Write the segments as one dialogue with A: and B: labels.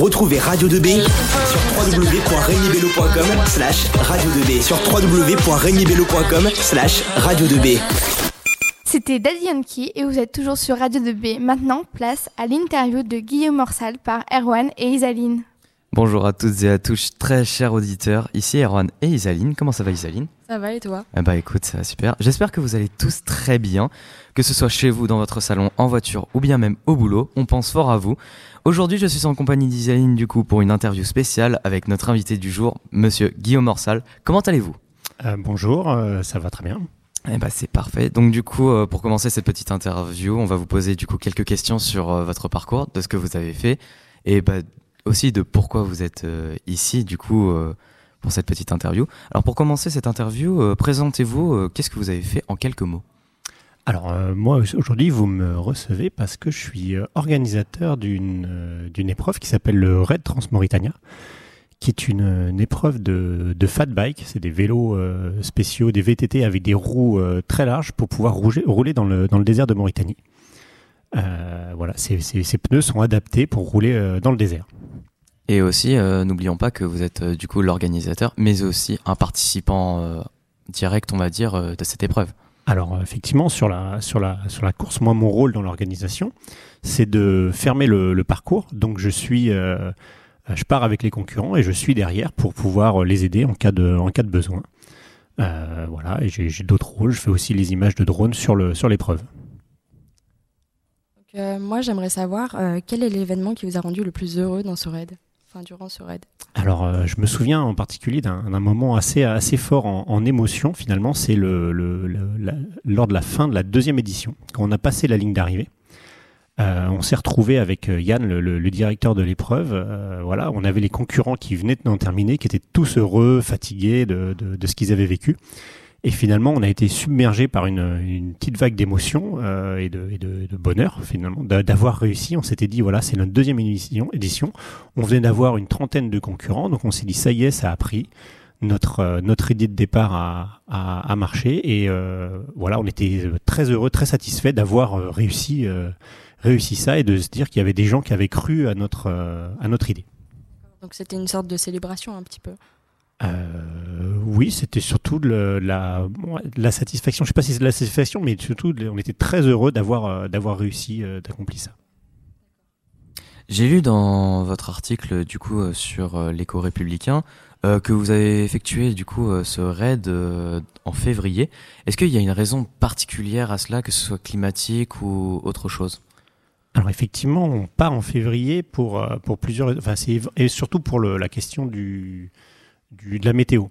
A: Retrouvez Radio 2B sur www.regnibello.com slash radio 2B sur www.regnibello.com slash radio 2B.
B: C'était Daddy Yankee et vous êtes toujours sur Radio 2B. Maintenant, place à l'interview de Guillaume Morsal par Erwan et Isaline.
C: Bonjour à toutes et à tous, très chers auditeurs. Ici Erwan et Isaline. Comment ça va Isaline?
D: Ça va et toi
C: eh Bah écoute, ça va super. J'espère que vous allez tous très bien, que ce soit chez vous, dans votre salon, en voiture ou bien même au boulot. On pense fort à vous. Aujourd'hui, je suis en compagnie d'Isaline du coup pour une interview spéciale avec notre invité du jour, Monsieur Guillaume Morsal. Comment allez-vous?
E: Euh, Bonjour, euh, ça va très bien.
C: Eh bah c'est parfait. Donc du coup, euh, pour commencer cette petite interview, on va vous poser du coup quelques questions sur votre parcours, de ce que vous avez fait, et bah aussi de pourquoi vous êtes euh, ici, du coup, euh, pour cette petite interview. Alors, pour commencer cette interview, euh, présentez-vous, qu'est-ce que vous avez fait en quelques mots?
E: Alors moi aujourd'hui vous me recevez parce que je suis organisateur d'une épreuve qui s'appelle le Red Transmauritania, qui est une, épreuve de, de, fat bike, c'est des vélos spéciaux, des VTT avec des roues très larges pour pouvoir rouler dans, le, dans le désert de Mauritanie. voilà, ces, ces, pneus sont adaptés pour rouler dans le désert.
C: Et aussi, euh, n'oublions pas que vous êtes euh, du coup l'organisateur, mais aussi un participant euh, direct, on va dire, de cette épreuve.
E: Alors effectivement, sur la, sur la, sur la course, moi, mon rôle dans l'organisation, c'est de fermer le, parcours. Donc je suis, je pars avec les concurrents et je suis derrière pour pouvoir les aider en cas de, en cas de besoin. voilà, et j'ai d'autres rôles. Je fais aussi les images de drone sur le, sur l'épreuve.
D: moi, j'aimerais savoir quel est l'événement qui vous a rendu le plus heureux dans ce raid? Durant ce raid
E: Alors, euh, je me souviens en particulier d'un moment assez, assez fort en, émotion, finalement, c'est le, lors de la fin de la deuxième édition, quand on a passé la ligne d'arrivée. Euh, on s'est retrouvé avec euh, Yann, le, directeur de l'épreuve. voilà, on avait les concurrents qui venaient d'en terminer, qui étaient tous heureux, fatigués de ce qu'ils avaient vécu. Et finalement, on a été submergé par une, petite vague d'émotion euh, et, de, bonheur finalement d'avoir réussi. On s'était dit voilà, c'est notre deuxième édition. On venait d'avoir une trentaine de concurrents, donc on s'est dit ça y est, ça a pris. Notre euh, notre idée de départ a, a, a marché et euh, voilà, on était très heureux, très satisfait d'avoir réussi réussi ça et de se dire qu'il y avait des gens qui avaient cru à notre à notre idée.
D: Donc c'était une sorte de célébration un petit peu.
E: Euh, oui, c'était surtout de la, la satisfaction. Je sais pas si c'est de la satisfaction, mais surtout, on était très heureux d'avoir euh, d'avoir réussi euh, d'accomplir ça.
C: J'ai lu dans votre article du coup sur l'éco-républicain que vous avez effectué du coup ce raid en février. Est-ce qu'il y a une raison particulière à cela, que ce soit climatique ou autre chose?
E: Alors effectivement, on part en février pour pour plusieurs, enfin et surtout pour le, la question du de la météo.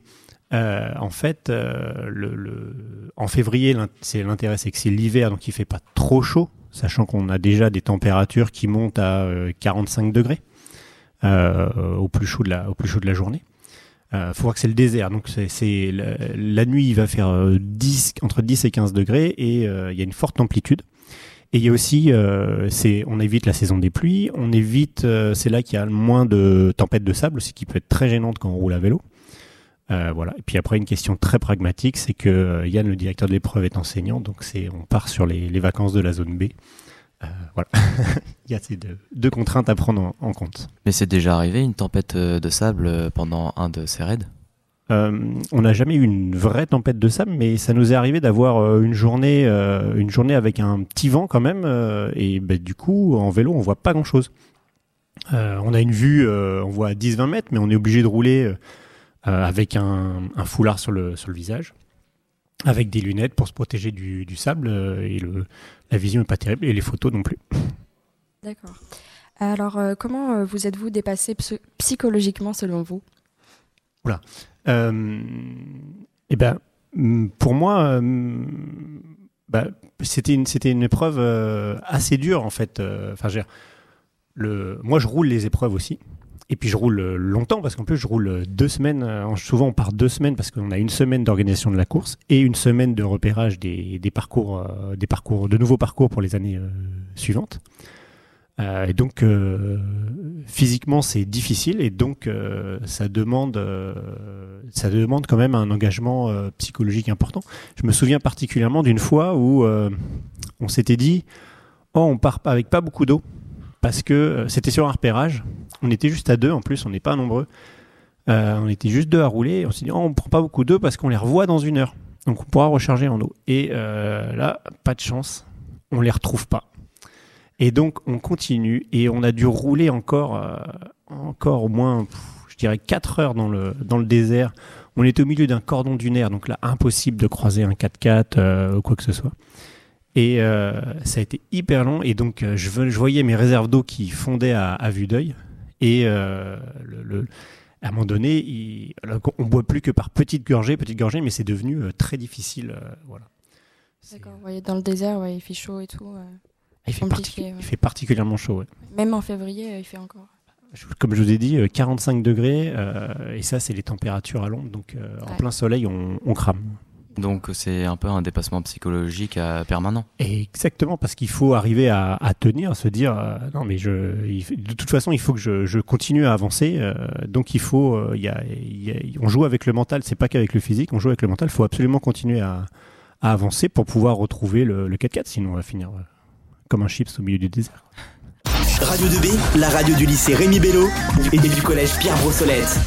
E: Euh, en fait, euh, en février, c'est l'intérêt, c'est que c'est l'hiver, donc il fait pas trop chaud, sachant qu'on a déjà des températures qui montent à 45 euh, degrés au plus chaud de la, au plus chaud de la journée. Euh, faut voir que c'est le désert, donc c'est la, nuit, il va faire 10, entre 10 et 15 degrés et il y a une forte amplitude. Et il y a aussi, c'est, on évite la saison des pluies, on évite, c'est là qu'il y a le moins de tempêtes de sable, ce qui peut être très gênante quand on roule à vélo. Euh, voilà. Et puis après, une question très pragmatique, c'est que euh, Yann, le directeur de l'épreuve, est enseignant, donc c'est on part sur les, vacances de la zone B. Euh, voilà. Il y a ces deux contraintes à prendre en, compte.
C: Mais c'est déjà arrivé une tempête de sable pendant un de ces raids?
E: On n'a jamais eu une vraie tempête de sable, mais ça nous est arrivé d'avoir une journée, une journée avec un petit vent quand même, et ben, du coup, en vélo, on voit pas grand-chose. on a une vue, on voit à 10-20 mètres, mais on est obligé de rouler euh, avec un, foulard sur le, sur visage, avec des lunettes pour se protéger du, sable, euh, et la vision n'est pas terrible, et les photos non plus.
D: D'accord. Alors, euh, comment vous êtes-vous dépassé psychologiquement selon vous?
E: Oula. eh ben, pour moi, bah, c'était une, c'était une épreuve assez dure en fait. Enfin, le, moi, je roule les épreuves aussi. Et puis je roule longtemps parce qu'en plus je roule deux semaines. Euh, souvent on part deux semaines parce qu'on a une semaine d'organisation de la course et une semaine de repérage des, des parcours, euh, des parcours, de nouveaux parcours pour les années euh, et donc physiquement c'est difficile et donc ça demande, ça demande quand même un engagement psychologique important. Je me souviens particulièrement d'une fois où on s'était dit, oh on part avec pas beaucoup d'eau parce que c'était sur un repérage On était juste à deux en plus, on n'est pas nombreux. Euh, on était juste deux à rouler. On s'est dit, oh, on prend pas beaucoup d'eau parce qu'on les revoit dans une heure. Donc on pourra recharger en eau. Et euh, là, pas de chance, on les retrouve pas. Et donc on continue et on a dû rouler encore, euh, encore au moins, je dirais 4 heures dans le, dans le désert. On était au milieu d'un cordon dunaire, donc là impossible de croiser un 4x4 ou quoi que ce soit. Et ça a été hyper long. Et donc je, je voyais mes réserves d'eau qui fondaient à, à vue d'œil. Et le à un moment donné, il, on boit plus que par petites gorgées, petites gorgées, mais c'est devenu euh, très difficile. Euh, voilà.
D: D'accord. dans le désert, ouais, il fait chaud et tout.
E: Il, fait il, fait particulièrement chaud.
D: Même en février, il fait encore.
E: Comme je vous ai dit, 45 euh, degrés, et ça, c'est les températures à l'ombre. Donc, en plein soleil, on, on crame.
C: Donc c'est un peu un dépassement psychologique permanent.
E: Exactement, parce qu'il faut arriver à, tenir, à se dire euh, non mais je, de toute façon il faut que je, continue à avancer. Euh, donc il faut, euh, on joue avec le mental, c'est pas qu'avec le physique, on joue avec le mental. Il faut absolument continuer à, avancer pour pouvoir retrouver le, le 4x4, sinon on va finir comme un chips au milieu du désert.
A: Radio 2B, la radio du lycée Rémi Bello et du collège Pierre Brossolette.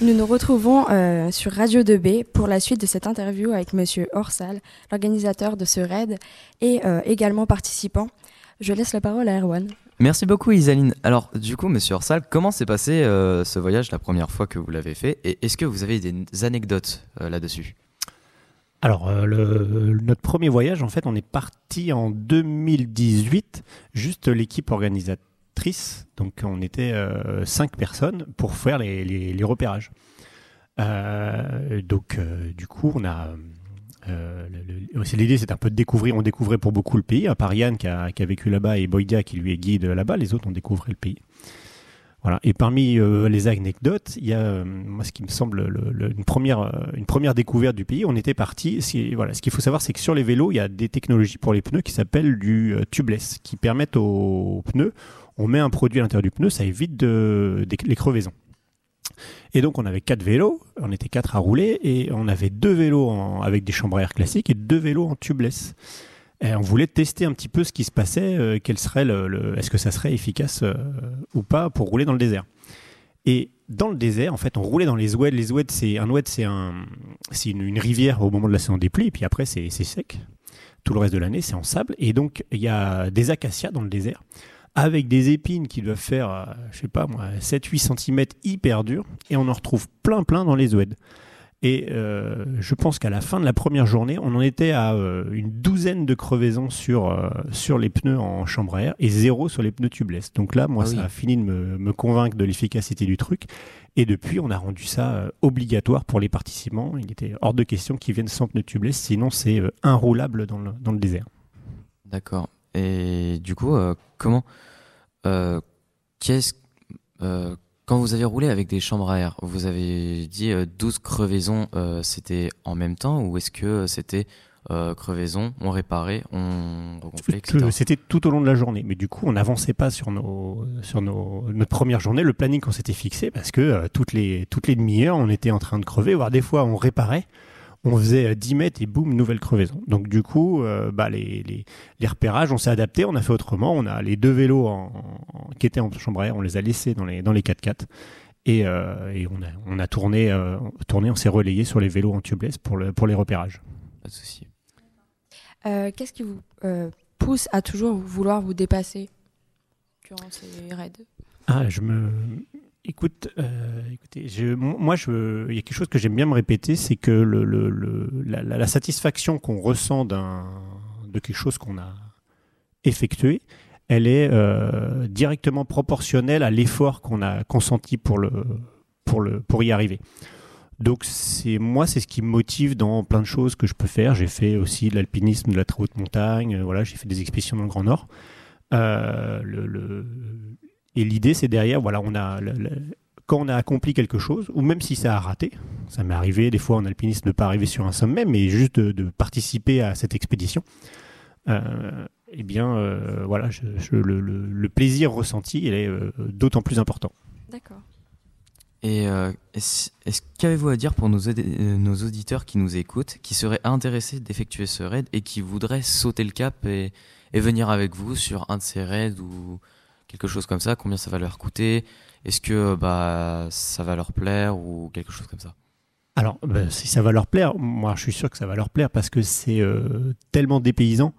D: Nous nous retrouvons euh, sur Radio 2B pour la suite de cette interview avec Monsieur Orsal, l'organisateur de ce raid et euh, également participant. Je laisse la parole à Erwan.
C: Merci beaucoup Isaline. Alors du coup, Monsieur Orsal, comment s'est passé euh, ce voyage la première fois que vous l'avez fait et est-ce que vous avez des anecdotes là-dessus?
E: Alors, notre premier voyage, en fait, on est parti en 2018, juste l'équipe organisatrice donc on était euh, cinq personnes pour faire les, repérages. Euh, donc euh, du coup, on a l'idée, c'est un peu de découvrir. On découvrait pour beaucoup le pays, à part Yann qui a, vécu là-bas et Boydia qui lui est guide là-bas. Les autres, on découvrait le pays. Voilà. Et parmi les anecdotes, il y a moi ce qui me semble une première une première découverte du pays. On était parti. Voilà. Ce qu'il faut savoir, c'est que sur les vélos, il y a des technologies pour les pneus qui s'appellent du tubeless, qui permettent aux pneus on met un produit à l'intérieur du pneu, ça évite de, les crevaisons. Et donc on avait quatre vélos, on était quatre à rouler, et on avait deux vélos avec des chambres à air classiques et deux vélos en tubeless. On voulait tester un petit peu ce qui se passait, euh, quel serait le, est-ce que ça serait efficace euh, ou pas pour rouler dans le désert. Et dans le désert, en fait, on roulait dans les oueds. Les c'est un oued, c'est un, c'est une, rivière au moment de la saison des pluies, et puis après c'est sec. Tout le reste de l'année, c'est en sable. Et donc il y a des acacias dans le désert avec des épines qui doivent faire, euh, je sais pas moi, 7-8 cm hyper durs, et on en retrouve plein plein dans les oueds. Et euh, je pense qu'à la fin de la première journée, on en était à euh, une douzaine de crevaisons sur, sur les pneus en chambre à air et zéro sur les pneus tubeless. Donc là, moi, ah ça a fini de me, me convaincre de l'efficacité du truc. Et depuis, on a rendu ça obligatoire pour les participants. Il était hors de question qu'ils viennent sans pneus tubeless, sinon c'est inroulable dans le, dans le désert.
C: D'accord. Et du coup, euh, comment, euh, qu'est-ce, euh, quand vous avez roulé avec des chambres à air, vous avez dit 12 crevaisons, c'était en même temps ou est-ce que c'était crevaison, on réparait, on regonflait,
E: C'était tout au long de la journée, mais du coup, on n'avançait pas sur nos, sur nos, notre première journée, le planning qu'on s'était fixé, parce que toutes les, toutes les demi-heures, on était en train de crever, voire des fois, on réparait on faisait 10 mètres et boum, nouvelle crevaison. Donc du coup, euh, bah, les, les, les, repérages, on s'est adapté, on a fait autrement. On a les deux vélos en, qui étaient en chambre à air, on les a laissés dans les, dans les 4x4. Et, euh, et on, a, on a tourné, euh, tourné on s'est relayé sur les vélos en tubeless pour, le, pour les repérages.
C: Pas de souci.
D: Qu'est-ce qui vous pousse à toujours vouloir vous dépasser durant ces raids?
E: Ah, je me, Écoute, euh, écoutez, moi, il y a quelque chose que j'aime bien me répéter, c'est que la, satisfaction qu'on ressent de quelque chose qu'on a effectué, elle est euh, directement proportionnelle à l'effort qu'on a consenti pour le, pour le, pour y arriver. Donc moi, c'est ce qui me motive dans plein de choses que je peux faire. J'ai fait aussi de l'alpinisme, de la très haute montagne. Voilà, j'ai fait des expéditions dans le Grand Nord. Euh, et l'idée, c'est derrière, voilà, on a quand on a accompli quelque chose, ou même si ça a raté, ça m'est arrivé des fois en alpinisme de ne pas arriver sur un sommet, mais juste de, participer à cette expédition. Euh, eh bien, euh, voilà, le, plaisir ressenti, il est euh, d'autant plus important.
D: D'accord.
C: Et est-ce, qu'avez-vous à dire pour nos, nos, auditeurs qui nous écoutent, qui seraient intéressés d'effectuer ce raid et qui voudraient sauter le cap et, et venir avec vous sur un de ces raids ou quelque chose comme ça, combien ça va leur coûter Est-ce que bah ça va leur plaire ou quelque chose comme ça?
E: Alors, bah, si ça va leur plaire, moi je suis sûr que ça va leur plaire parce que c'est euh, tellement dépaysant.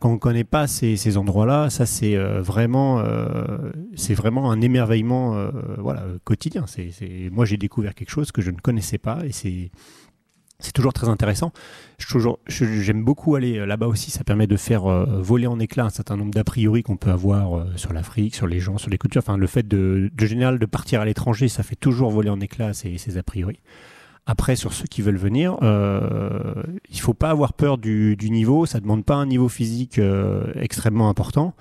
E: Quand on ne connaît pas ces, ces endroits-là, ça c'est euh, vraiment, euh, vraiment un émerveillement euh, voilà, quotidien. C'est- Moi j'ai découvert quelque chose que je ne connaissais pas et c'est, c'est toujours très intéressant. J'aime beaucoup aller euh, là-bas aussi, ça permet de faire euh, voler en éclats un certain nombre d'a priori qu'on peut avoir euh, sur l'Afrique, sur les gens, sur les cultures. Enfin, le fait de, général de partir à l'étranger, ça fait toujours voler en éclats ces, a priori. Après, sur ceux qui veulent venir, euh, il faut pas avoir peur du, niveau. Ça demande pas un niveau physique extrêmement important.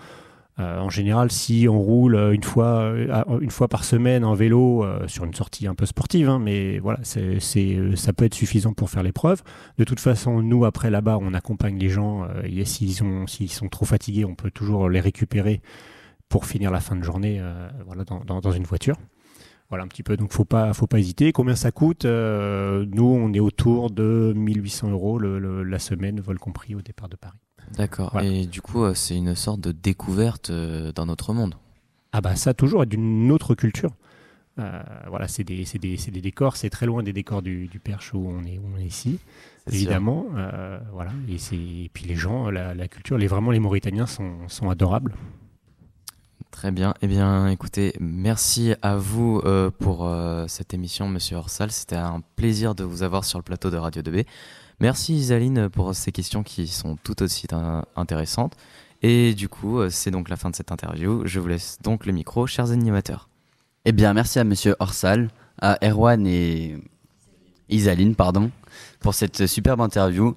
E: Euh, en général, si on roule euh, une fois, euh, une fois par semaine en vélo sur une sortie un peu sportive, hein, mais voilà, ça peut être suffisant pour faire l'épreuve. De toute façon, nous après là-bas, on accompagne les gens. et s'ils, ont, s'ils sont trop fatigués, on peut toujours les récupérer pour finir la fin de journée, voilà, dans, une voiture. Voilà un petit peu, donc faut pas, faut pas hésiter. Combien ça coûte Nous, on est autour de 1800 euros la semaine, vol compris au départ de Paris.
C: D'accord.
E: Voilà.
C: Et du coup, euh, c'est une sorte de découverte euh, d'un autre monde.
E: Ah bah ça toujours, et d'une autre culture. Euh, voilà, c'est des, des, des décors, c'est très loin des décors du, du Perche où on est, où on est ici, évidemment. Euh, voilà, et, puis les gens, la, la culture, les, vraiment les Mauritaniens sont, sont adorables.
C: Très bien. Eh bien, écoutez, merci à vous euh, pour cette émission, Monsieur Orsal. C'était un plaisir de vous avoir sur le plateau de Radio 2B. Merci Isaline pour ces questions qui sont tout aussi in- intéressantes. Et du coup, euh, c'est donc la fin de cette interview. Je vous laisse donc le micro, chers animateurs.
F: Eh bien, merci à Monsieur Orsal, à Erwan et Isaline, pardon, pour cette superbe interview.